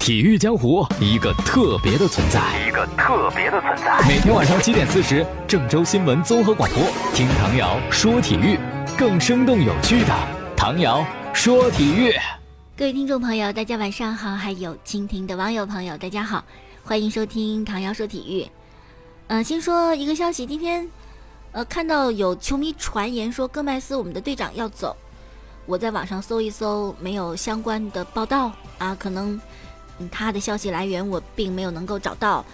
体育江湖一个特别的存在，一个特别的存在。每天晚上七点四十，郑州新闻综合广播，听唐瑶说体育，更生动有趣的唐瑶说体育。各位听众朋友，大家晚上好，还有蜻蜓的网友朋友，大家好，欢迎收听唐瑶说体育。嗯，先说一个消息，今天，呃，看到有球迷传言说戈麦斯我们的队长要走，我在网上搜一搜，没有相关的报道啊，可能。他的消息来源我并没有能够找到。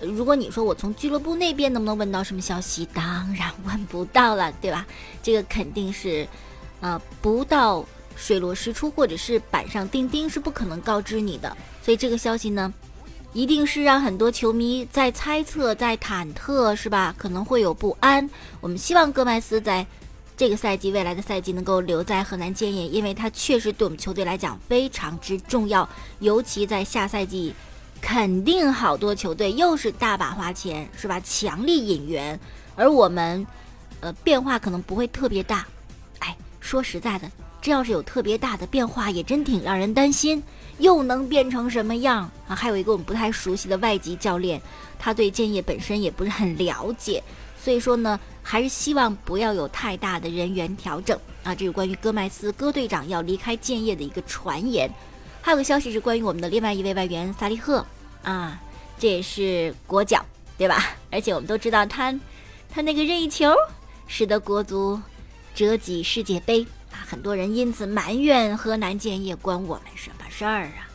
如果你说我从俱乐部那边能不能问到什么消息，当然问不到了，对吧？这个肯定是，呃，不到水落石出或者是板上钉钉是不可能告知你的。所以这个消息呢，一定是让很多球迷在猜测、在忐忑，是吧？可能会有不安。我们希望戈麦斯在。这个赛季，未来的赛季能够留在河南建业，因为他确实对我们球队来讲非常之重要。尤其在下赛季，肯定好多球队又是大把花钱，是吧？强力引援，而我们，呃，变化可能不会特别大。哎，说实在的，这要是有特别大的变化，也真挺让人担心。又能变成什么样啊？还有一个我们不太熟悉的外籍教练，他对建业本身也不是很了解。所以说呢，还是希望不要有太大的人员调整啊。这是关于戈麦斯戈队长要离开建业的一个传言。还有个消息是关于我们的另外一位外援萨利赫啊，这也是国脚对吧？而且我们都知道他，他那个任意球使得国足折戟世界杯啊，很多人因此埋怨河南建业关我们什么事儿啊？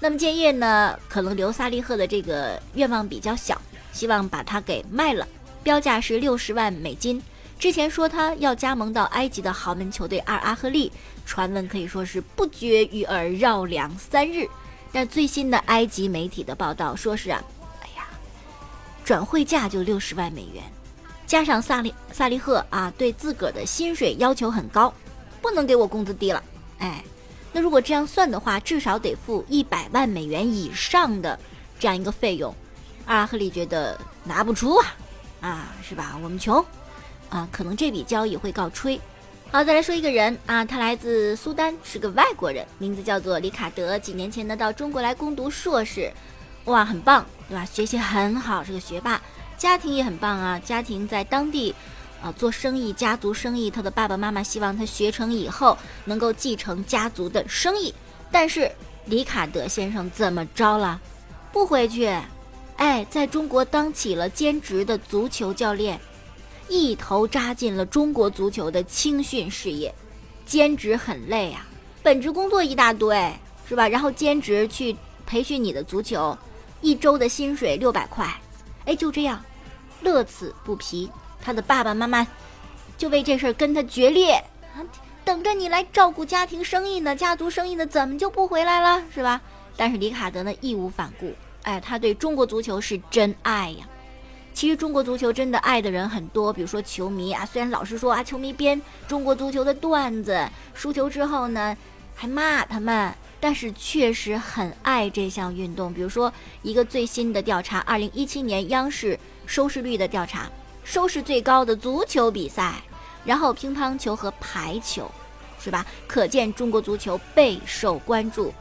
那么建业呢，可能留萨利赫的这个愿望比较小，希望把他给卖了。标价是六十万美金。之前说他要加盟到埃及的豪门球队阿尔阿赫利，传闻可以说是不绝于耳，绕梁三日。但最新的埃及媒体的报道说是啊，哎呀，转会价就六十万美元，加上萨利萨利赫啊，对自个儿的薪水要求很高，不能给我工资低了。哎，那如果这样算的话，至少得付一百万美元以上的这样一个费用。阿尔阿赫利觉得拿不出啊。啊，是吧？我们穷，啊，可能这笔交易会告吹。好，再来说一个人啊，他来自苏丹，是个外国人，名字叫做里卡德。几年前呢，到中国来攻读硕士，哇，很棒，对吧？学习很好，是个学霸，家庭也很棒啊。家庭在当地，啊，做生意，家族生意。他的爸爸妈妈希望他学成以后能够继承家族的生意，但是里卡德先生怎么着了？不回去。哎，在中国当起了兼职的足球教练，一头扎进了中国足球的青训事业。兼职很累啊，本职工作一大堆，是吧？然后兼职去培训你的足球，一周的薪水六百块。哎，就这样，乐此不疲。他的爸爸妈妈就为这事儿跟他决裂啊，等着你来照顾家庭生意呢，家族生意呢，怎么就不回来了，是吧？但是里卡德呢，义无反顾。哎，他对中国足球是真爱呀！其实中国足球真的爱的人很多，比如说球迷啊，虽然老是说啊，球迷编中国足球的段子，输球之后呢还骂他们，但是确实很爱这项运动。比如说一个最新的调查，二零一七年央视收视率的调查，收视最高的足球比赛，然后乒乓球和排球，是吧？可见中国足球备受关注。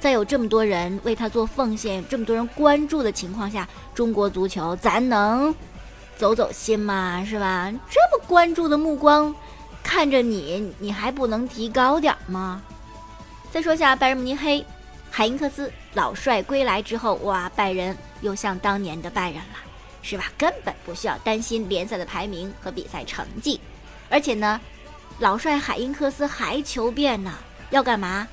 在有这么多人为他做奉献，这么多人关注的情况下，中国足球咱能走走心吗？是吧？这么关注的目光看着你，你还不能提高点吗？再说下拜仁慕尼黑，海因克斯老帅归来之后，哇，拜仁又像当年的拜仁了，是吧？根本不需要担心联赛的排名和比赛成绩，而且呢，老帅海因克斯还求变呢，要干嘛？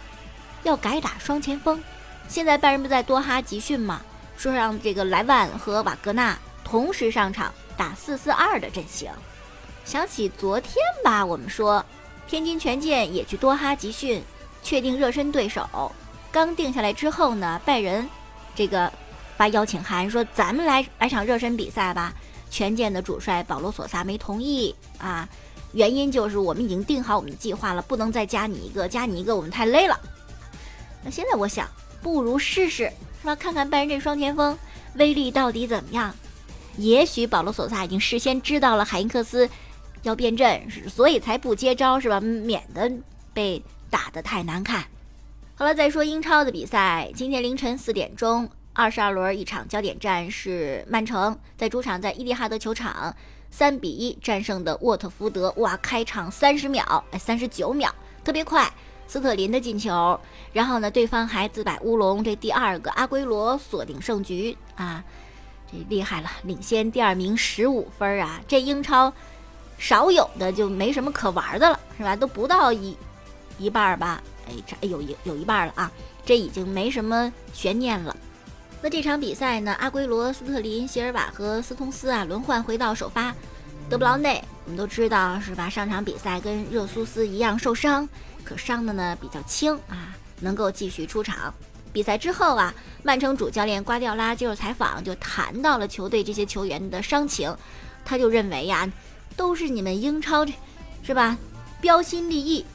要改打双前锋，现在拜仁不在多哈集训吗？说让这个莱万和瓦格纳同时上场打四四二的阵型。想起昨天吧，我们说天津权健也去多哈集训，确定热身对手。刚定下来之后呢，拜仁这个发邀请函说咱们来来场热身比赛吧。权健的主帅保罗索萨没同意啊，原因就是我们已经定好我们的计划了，不能再加你一个，加你一个我们太累了。现在我想，不如试试，是吧？看看拜仁这双前锋威力到底怎么样。也许保罗·索萨已经事先知道了海因克斯要变阵，所以才不接招，是吧？免得被打得太难看。好了，再说英超的比赛，今天凌晨四点钟，二十二轮一场焦点战是曼城在主场在伊蒂哈德球场三比一战胜的沃特福德。哇，开场三十秒，哎，三十九秒，特别快，斯特林的进球，然后呢，对方还自摆乌龙，这第二个阿圭罗锁定胜局啊，这厉害了，领先第二名十五分啊，这英超少有的就没什么可玩的了，是吧？都不到一一半儿吧。哎，这有一有一半了啊，这已经没什么悬念了。那这场比赛呢，阿圭罗、斯特林、席尔瓦和斯通斯啊轮换回到首发。德布劳内，我们都知道是吧？上场比赛跟热苏斯一样受伤，可伤的呢比较轻啊，能够继续出场。比赛之后啊，曼城主教练瓜迪奥拉接受采访就谈到了球队这些球员的伤情，他就认为呀，都是你们英超这，是吧？标新立异。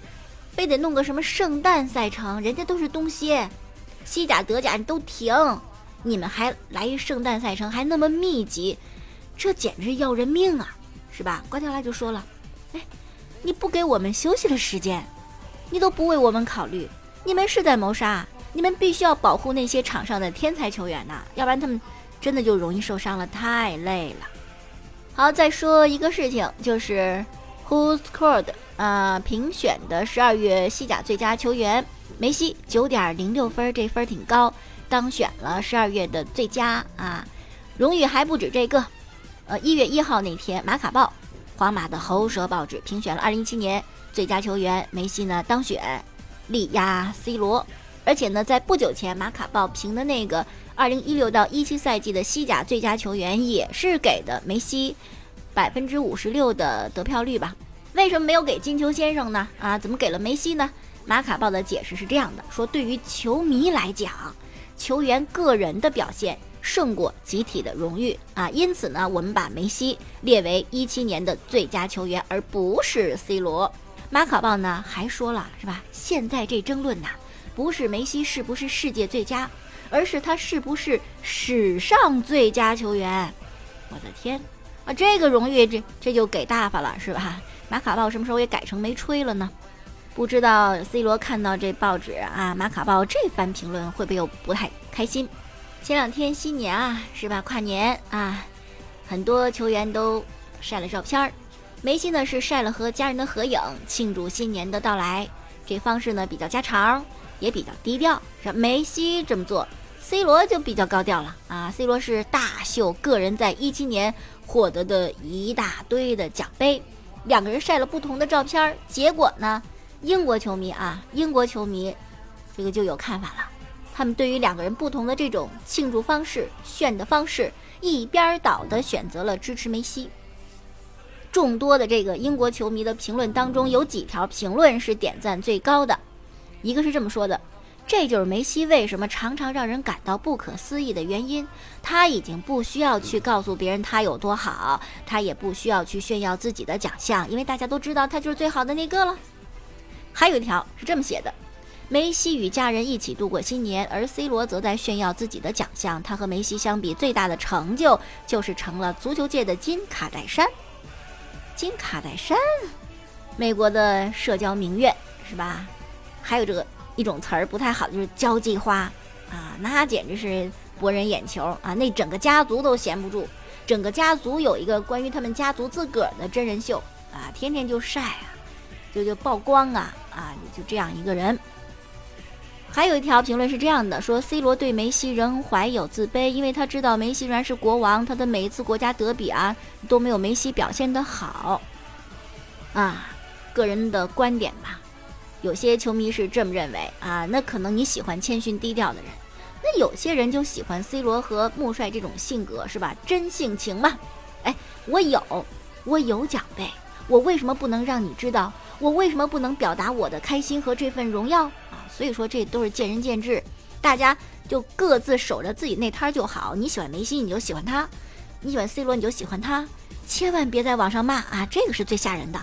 非得弄个什么圣诞赛程，人家都是冬歇，西甲、德甲你都停，你们还来一圣诞赛程，还那么密集，这简直要人命啊，是吧？瓜迪奥拉就说了，哎，你不给我们休息的时间，你都不为我们考虑，你们是在谋杀，你们必须要保护那些场上的天才球员呐，要不然他们真的就容易受伤了，太累了。好，再说一个事情，就是 Who scored？呃，评选的十二月西甲最佳球员梅西九点零六分，这分挺高，当选了十二月的最佳啊。荣誉还不止这个，呃，一月一号那天，马卡报，皇马的喉舌报纸评选了二零一七年最佳球员梅西呢当选，力压 C 罗。而且呢，在不久前，马卡报评的那个二零一六到一七赛季的西甲最佳球员也是给的梅西，百分之五十六的得票率吧。为什么没有给金球先生呢？啊，怎么给了梅西呢？马卡报的解释是这样的：说对于球迷来讲，球员个人的表现胜过集体的荣誉啊，因此呢，我们把梅西列为一七年的最佳球员，而不是 C 罗。马卡报呢还说了，是吧？现在这争论呐，不是梅西是不是世界最佳，而是他是不是史上最佳球员。我的天啊，这个荣誉这这就给大发了，是吧？马卡报什么时候也改成没吹了呢？不知道 C 罗看到这报纸啊，马卡报这番评论会不会又不太开心？前两天新年啊，是吧？跨年啊，很多球员都晒了照片儿。梅西呢是晒了和家人的合影，庆祝新年的到来。这方式呢比较家常，也比较低调。是梅西这么做，C 罗就比较高调了啊。C 罗是大秀个人在一七年获得的一大堆的奖杯。两个人晒了不同的照片儿，结果呢，英国球迷啊，英国球迷，这个就有看法了。他们对于两个人不同的这种庆祝方式、炫的方式，一边倒的选择了支持梅西。众多的这个英国球迷的评论当中，有几条评论是点赞最高的，一个是这么说的。这就是梅西为什么常常让人感到不可思议的原因。他已经不需要去告诉别人他有多好，他也不需要去炫耀自己的奖项，因为大家都知道他就是最好的那个了。还有一条是这么写的：梅西与家人一起度过新年，而 C 罗则在炫耀自己的奖项。他和梅西相比，最大的成就就是成了足球界的金卡戴珊。金卡戴珊，美国的社交名媛是吧？还有这个。一种词儿不太好，就是交际花啊，那简直是博人眼球啊！那整个家族都闲不住，整个家族有一个关于他们家族自个儿的真人秀啊，天天就晒啊，就就曝光啊啊！就这样一个人。还有一条评论是这样的：说 C 罗对梅西仍怀有自卑，因为他知道梅西仍然是国王，他的每一次国家德比啊都没有梅西表现的好啊，个人的观点吧。有些球迷是这么认为啊，那可能你喜欢谦逊低调的人，那有些人就喜欢 C 罗和穆帅这种性格，是吧？真性情嘛。哎，我有，我有奖杯，我为什么不能让你知道？我为什么不能表达我的开心和这份荣耀？所以说这都是见仁见智，大家就各自守着自己那摊就好。你喜欢梅西，你就喜欢他；你喜欢 C 罗，你就喜欢他。千万别在网上骂啊，这个是最吓人的。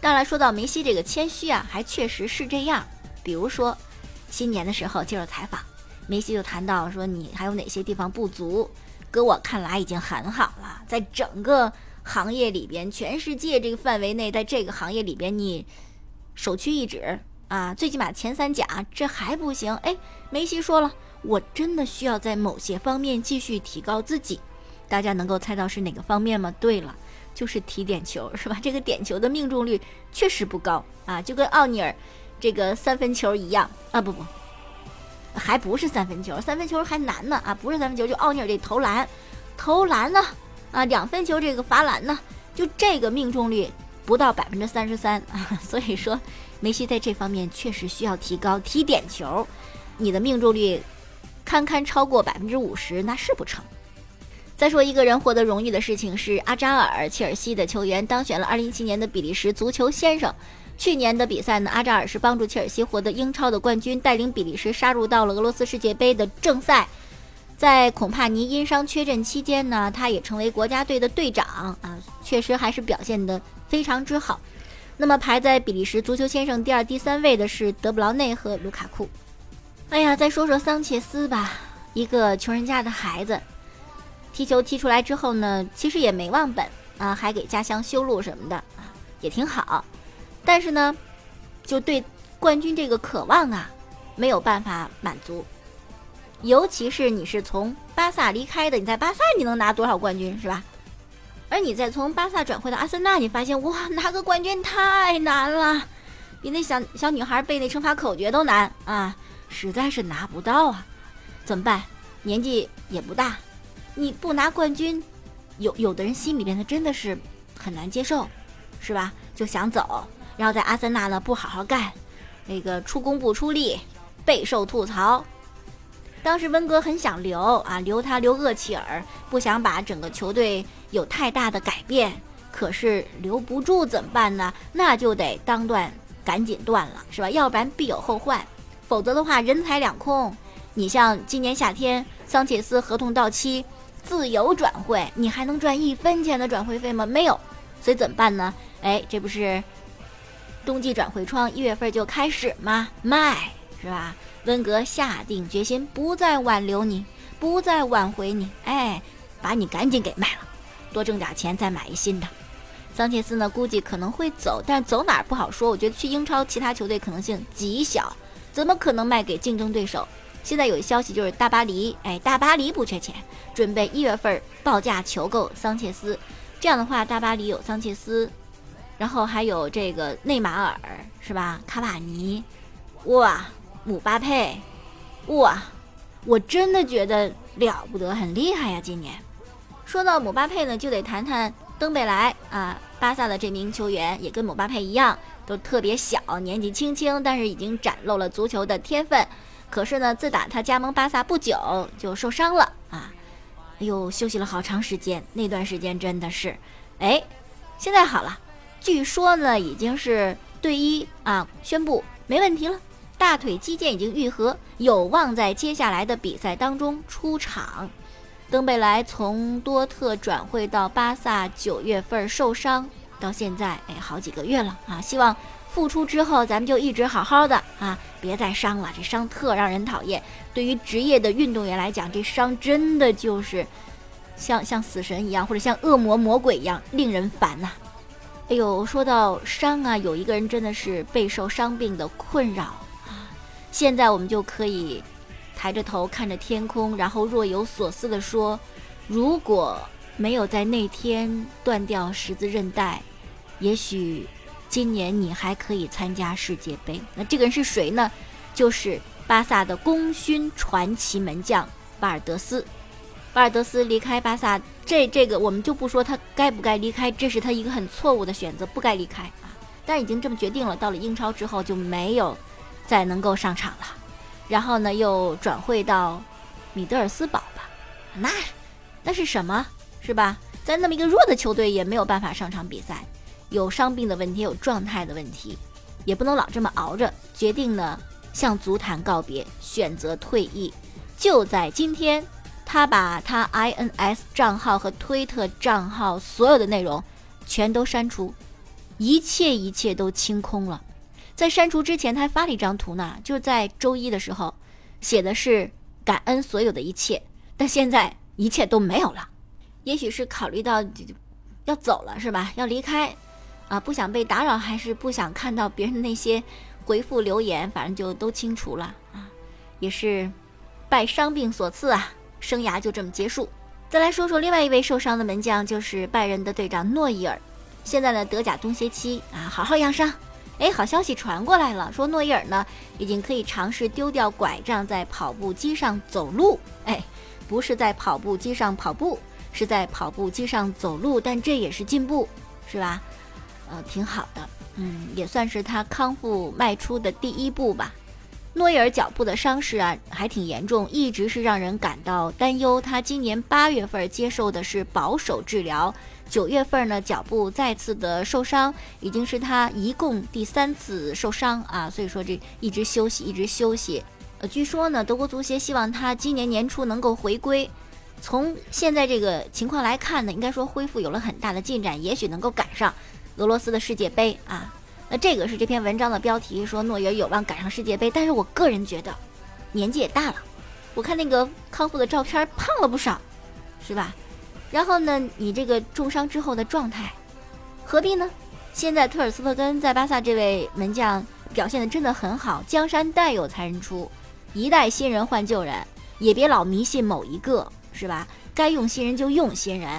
当然，说到梅西这个谦虚啊，还确实是这样。比如说，新年的时候接受采访，梅西就谈到说：“你还有哪些地方不足？搁我看来已经很好了，在整个行业里边，全世界这个范围内，在这个行业里边，你首屈一指啊，最起码前三甲这还不行。哎，梅西说了，我真的需要在某些方面继续提高自己。大家能够猜到是哪个方面吗？对了，就是踢点球，是吧？这个点球的命中率确实不高啊，就跟奥尼尔这个三分球一样啊，不不，还不是三分球，三分球还难呢啊，不是三分球，就奥尼尔这投篮，投篮呢啊，两分球这个罚篮呢，就这个命中率不到百分之三十三啊，所以说梅西在这方面确实需要提高。踢点球，你的命中率堪堪超过百分之五十，那是不成。再说一个人获得荣誉的事情是阿扎尔，切尔西的球员当选了2017年的比利时足球先生。去年的比赛呢，阿扎尔是帮助切尔西获得英超的冠军，带领比利时杀入到了俄罗斯世界杯的正赛。在孔帕尼因伤缺阵期间呢，他也成为国家队的队长啊，确实还是表现得非常之好。那么排在比利时足球先生第二、第三位的是德布劳内和卢卡库。哎呀，再说说桑切斯吧，一个穷人家的孩子。踢球踢出来之后呢，其实也没忘本啊，还给家乡修路什么的啊，也挺好。但是呢，就对冠军这个渴望啊，没有办法满足。尤其是你是从巴萨离开的，你在巴萨你能拿多少冠军是吧？而你再从巴萨转会到阿森纳，你发现哇，拿个冠军太难了，比那小小女孩背那乘法口诀都难啊，实在是拿不到啊。怎么办？年纪也不大。你不拿冠军，有有的人心里边他真的是很难接受，是吧？就想走，然后在阿森纳呢不好好干，那个出工不出力，备受吐槽。当时温格很想留啊，留他留厄齐尔，不想把整个球队有太大的改变。可是留不住怎么办呢？那就得当断赶紧断了，是吧？要不然必有后患，否则的话人财两空。你像今年夏天桑切斯合同到期。自由转会，你还能赚一分钱的转会费吗？没有，所以怎么办呢？哎，这不是冬季转会窗一月份就开始吗？卖是吧？温格下定决心，不再挽留你，不再挽回你，哎，把你赶紧给卖了，多挣点钱再买一新的。桑切斯呢，估计可能会走，但走哪儿不好说。我觉得去英超其他球队可能性极小，怎么可能卖给竞争对手？现在有一消息，就是大巴黎，哎，大巴黎不缺钱，准备一月份报价求购桑切斯。这样的话，大巴黎有桑切斯，然后还有这个内马尔，是吧？卡瓦尼，哇，姆巴佩，哇，我真的觉得了不得，很厉害呀！今年说到姆巴佩呢，就得谈谈登贝莱啊，巴萨的这名球员也跟姆巴佩一样，都特别小，年纪轻轻，但是已经展露了足球的天分。可是呢，自打他加盟巴萨不久就受伤了啊！哎呦，休息了好长时间，那段时间真的是，哎，现在好了，据说呢已经是队医啊宣布没问题了，大腿肌腱已经愈合，有望在接下来的比赛当中出场。登贝莱从多特转会到巴萨，九月份受伤，到现在哎好几个月了啊！希望。复出之后，咱们就一直好好的啊，别再伤了，这伤特让人讨厌。对于职业的运动员来讲，这伤真的就是像像死神一样，或者像恶魔魔鬼一样，令人烦呐。哎呦，说到伤啊，有一个人真的是备受伤病的困扰。现在我们就可以抬着头看着天空，然后若有所思地说：如果没有在那天断掉十字韧带，也许。今年你还可以参加世界杯，那这个人是谁呢？就是巴萨的功勋传奇门将巴尔德斯。巴尔德斯离开巴萨，这这个我们就不说他该不该离开，这是他一个很错误的选择，不该离开啊。但已经这么决定了，到了英超之后就没有再能够上场了。然后呢，又转会到米德尔斯堡吧？那那是什么？是吧？在那么一个弱的球队也没有办法上场比赛。有伤病的问题，有状态的问题，也不能老这么熬着。决定呢，向足坛告别，选择退役。就在今天，他把他 INS 账号和推特账号所有的内容全都删除，一切一切都清空了。在删除之前，他还发了一张图呢，就是在周一的时候，写的是感恩所有的一切。但现在一切都没有了，也许是考虑到要走了，是吧？要离开。啊，不想被打扰，还是不想看到别人的那些回复留言，反正就都清除了啊，也是拜伤病所赐啊，生涯就这么结束。再来说说另外一位受伤的门将，就是拜仁的队长诺伊尔，现在呢德甲冬歇期啊，好好养伤。哎，好消息传过来了，说诺伊尔呢已经可以尝试丢掉拐杖，在跑步机上走路。哎，不是在跑步机上跑步，是在跑步机上走路，但这也是进步，是吧？呃，挺好的，嗯，也算是他康复迈出的第一步吧。诺伊尔脚部的伤势啊，还挺严重，一直是让人感到担忧。他今年八月份接受的是保守治疗。九月份呢，脚部再次的受伤，已经是他一共第三次受伤啊，所以说这一直休息，一直休息。呃，据说呢，德国足协希望他今年年初能够回归。从现在这个情况来看呢，应该说恢复有了很大的进展，也许能够赶上俄罗斯的世界杯啊。那这个是这篇文章的标题，说诺伊有望赶上世界杯，但是我个人觉得年纪也大了，我看那个康复的照片，胖了不少，是吧？然后呢，你这个重伤之后的状态，何必呢？现在特尔斯特根在巴萨这位门将表现的真的很好，江山代有才人出，一代新人换旧人，也别老迷信某一个，是吧？该用新人就用新人。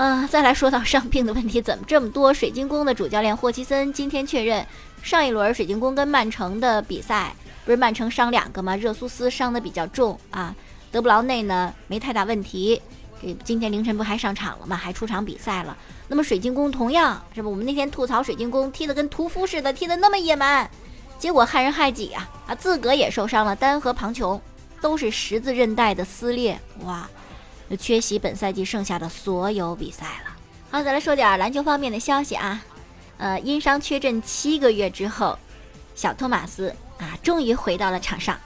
嗯，再来说到伤病的问题，怎么这么多？水晶宫的主教练霍奇森今天确认，上一轮水晶宫跟曼城的比赛，不是曼城伤两个吗？热苏斯伤的比较重啊，德布劳内呢没太大问题。这今天凌晨不还上场了吗？还出场比赛了。那么水晶宫同样是吧？我们那天吐槽水晶宫踢得跟屠夫似的，踢得那么野蛮，结果害人害己啊！啊，自个也受伤了，单和庞琼都是十字韧带的撕裂，哇，缺席本赛季剩下的所有比赛了。好，再来说点篮球方面的消息啊，呃，因伤缺阵七个月之后，小托马斯啊，终于回到了场上。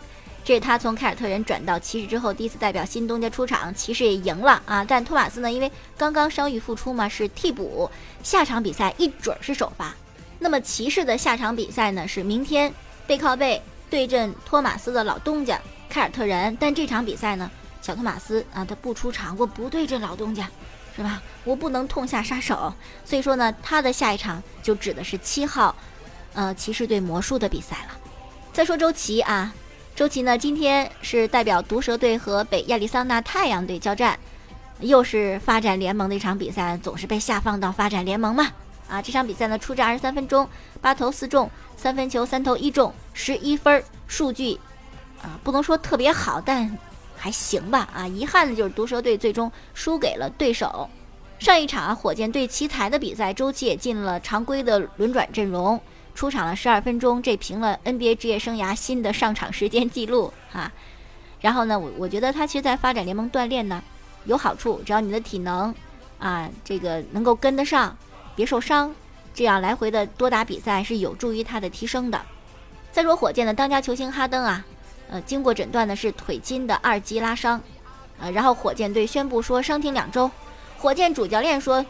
这是他从凯尔特人转到骑士之后第一次代表新东家出场，骑士也赢了啊！但托马斯呢，因为刚刚伤愈复出嘛，是替补，下场比赛一准是首发。那么骑士的下场比赛呢，是明天背靠背对阵托马斯的老东家凯尔特人。但这场比赛呢，小托马斯啊，他不出场，我不对阵老东家，是吧？我不能痛下杀手，所以说呢，他的下一场就指的是七号，呃，骑士对魔术的比赛了。再说周琦啊。周琦呢？今天是代表毒蛇队和北亚利桑那太阳队交战，又是发展联盟的一场比赛，总是被下放到发展联盟嘛。啊，这场比赛呢，出战二十三分钟，八投四中，三分球三投一中，十一分，数据啊，不能说特别好，但还行吧。啊，遗憾的就是毒蛇队最终输给了对手。上一场火箭队奇才的比赛，周琦也进了常规的轮转阵容。出场了十二分钟，这平了 NBA 职业生涯新的上场时间记录啊。然后呢，我我觉得他其实，在发展联盟锻炼呢有好处，只要你的体能啊，这个能够跟得上，别受伤，这样来回的多打比赛是有助于他的提升的。再说火箭的当家球星哈登啊，呃，经过诊断呢是腿筋的二级拉伤，呃，然后火箭队宣布说伤停两周，火箭主教练说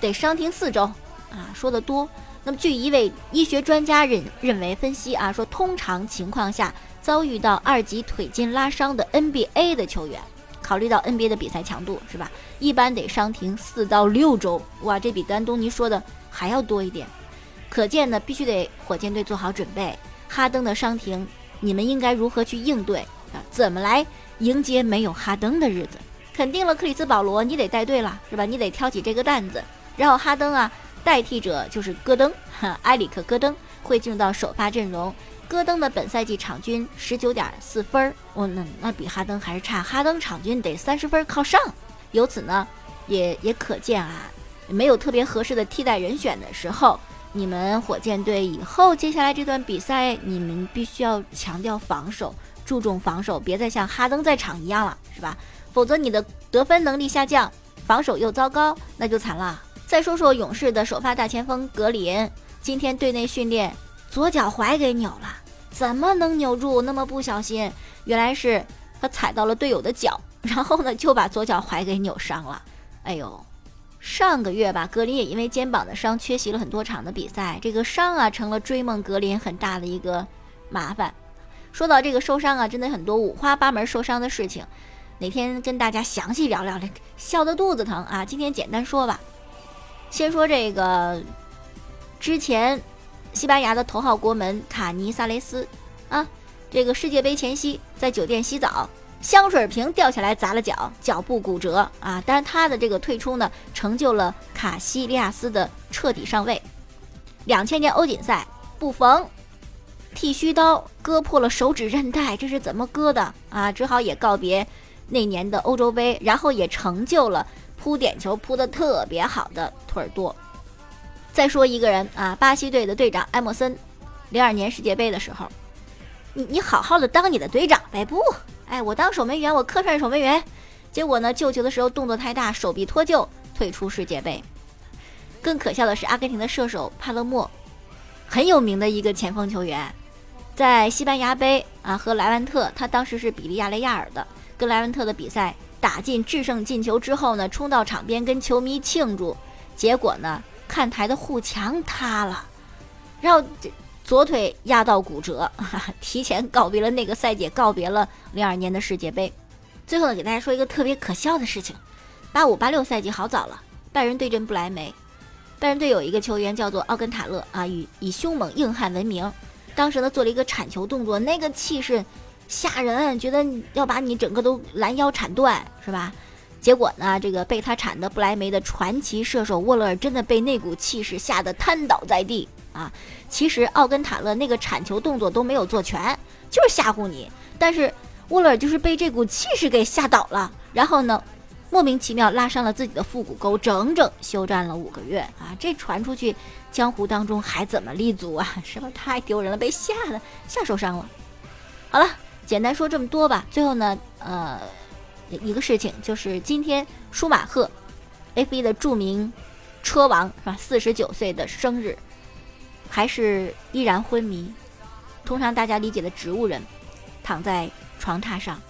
得伤停四周啊，说的多。那么，据一位医学专家认认为分析啊，说通常情况下遭遇到二级腿筋拉伤的 NBA 的球员，考虑到 NBA 的比赛强度是吧，一般得伤停四到六周。哇，这比安东尼说的还要多一点。可见呢，必须得火箭队做好准备。哈登的伤停，你们应该如何去应对啊？怎么来迎接没有哈登的日子？肯定了，克里斯保罗，你得带队了是吧？你得挑起这个担子。然后哈登啊。代替者就是戈登，哈埃里克·戈登会进入到首发阵容。戈登的本赛季场均十九点四分儿，哦，那那比哈登还是差。哈登场均得三十分靠上。由此呢，也也可见啊，没有特别合适的替代人选的时候，你们火箭队以后接下来这段比赛，你们必须要强调防守，注重防守，别再像哈登在场一样了，是吧？否则你的得分能力下降，防守又糟糕，那就惨了。再说说勇士的首发大前锋格林，今天队内训练左脚踝给扭了，怎么能扭住？那么不小心，原来是他踩到了队友的脚，然后呢就把左脚踝给扭伤了。哎呦，上个月吧，格林也因为肩膀的伤缺席了很多场的比赛，这个伤啊成了追梦格林很大的一个麻烦。说到这个受伤啊，真的很多五花八门受伤的事情，哪天跟大家详细聊聊，笑得肚子疼啊。今天简单说吧。先说这个之前西班牙的头号国门卡尼萨雷斯啊，这个世界杯前夕在酒店洗澡，香水瓶掉下来砸了脚，脚部骨折啊。但是他的这个退出呢，成就了卡西利亚斯的彻底上位。两千年欧锦赛布冯剃须刀割破了手指韧带，这是怎么割的啊？只好也告别那年的欧洲杯，然后也成就了扑点球扑得特别好的托尔多。再说一个人啊，巴西队的队长埃默森，零二年世界杯的时候，你你好好的当你的队长呗，不，哎，我当守门员，我客串守门员，结果呢，救球的时候动作太大，手臂脱臼，退出世界杯。更可笑的是，阿根廷的射手帕勒莫，很有名的一个前锋球员，在西班牙杯啊和莱万特，他当时是比利亚雷亚尔的，跟莱万特的比赛打进制胜进球之后呢，冲到场边跟球迷庆祝，结果呢，看台的护墙塌了，然后这左腿压到骨折，提前告别了那个赛季，告别了零二年的世界杯。最后呢，给大家说一个特别可笑的事情：八五八六赛季好早了，拜仁对阵不莱梅。拜仁队有一个球员叫做奥根塔勒啊，以以凶猛硬汉闻名。当时呢，做了一个铲球动作，那个气势吓人，觉得要把你整个都拦腰铲断，是吧？结果呢，这个被他铲的不莱梅的传奇射手沃勒尔真的被那股气势吓得瘫倒在地啊！其实奥根塔勒那个铲球动作都没有做全，就是吓唬你。但是沃勒尔就是被这股气势给吓倒了，然后呢？莫名其妙拉伤了自己的腹股沟，整整休战了五个月啊！这传出去，江湖当中还怎么立足啊？是不是太丢人了？被吓的吓受伤了。好了，简单说这么多吧。最后呢，呃，一个事情就是今天舒马赫，F1 的著名车王是吧？四十九岁的生日，还是依然昏迷。通常大家理解的植物人，躺在床榻上。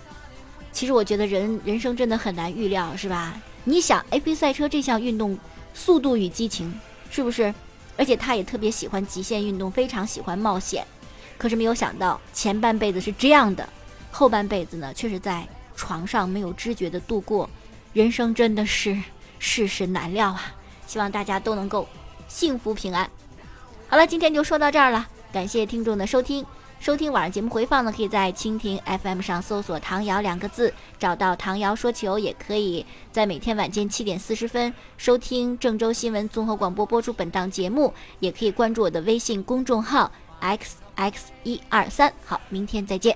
其实我觉得人人生真的很难预料，是吧？你想，F1 赛车这项运动，速度与激情，是不是？而且他也特别喜欢极限运动，非常喜欢冒险。可是没有想到，前半辈子是这样的，后半辈子呢，却是在床上没有知觉的度过。人生真的是世事难料啊！希望大家都能够幸福平安。好了，今天就说到这儿了，感谢听众的收听。收听晚上节目回放呢，可以在蜻蜓 FM 上搜索“唐瑶”两个字，找到“唐瑶说球”，也可以在每天晚间七点四十分收听郑州新闻综合广播播出本档节目，也可以关注我的微信公众号 “xx 一二三”。好，明天再见。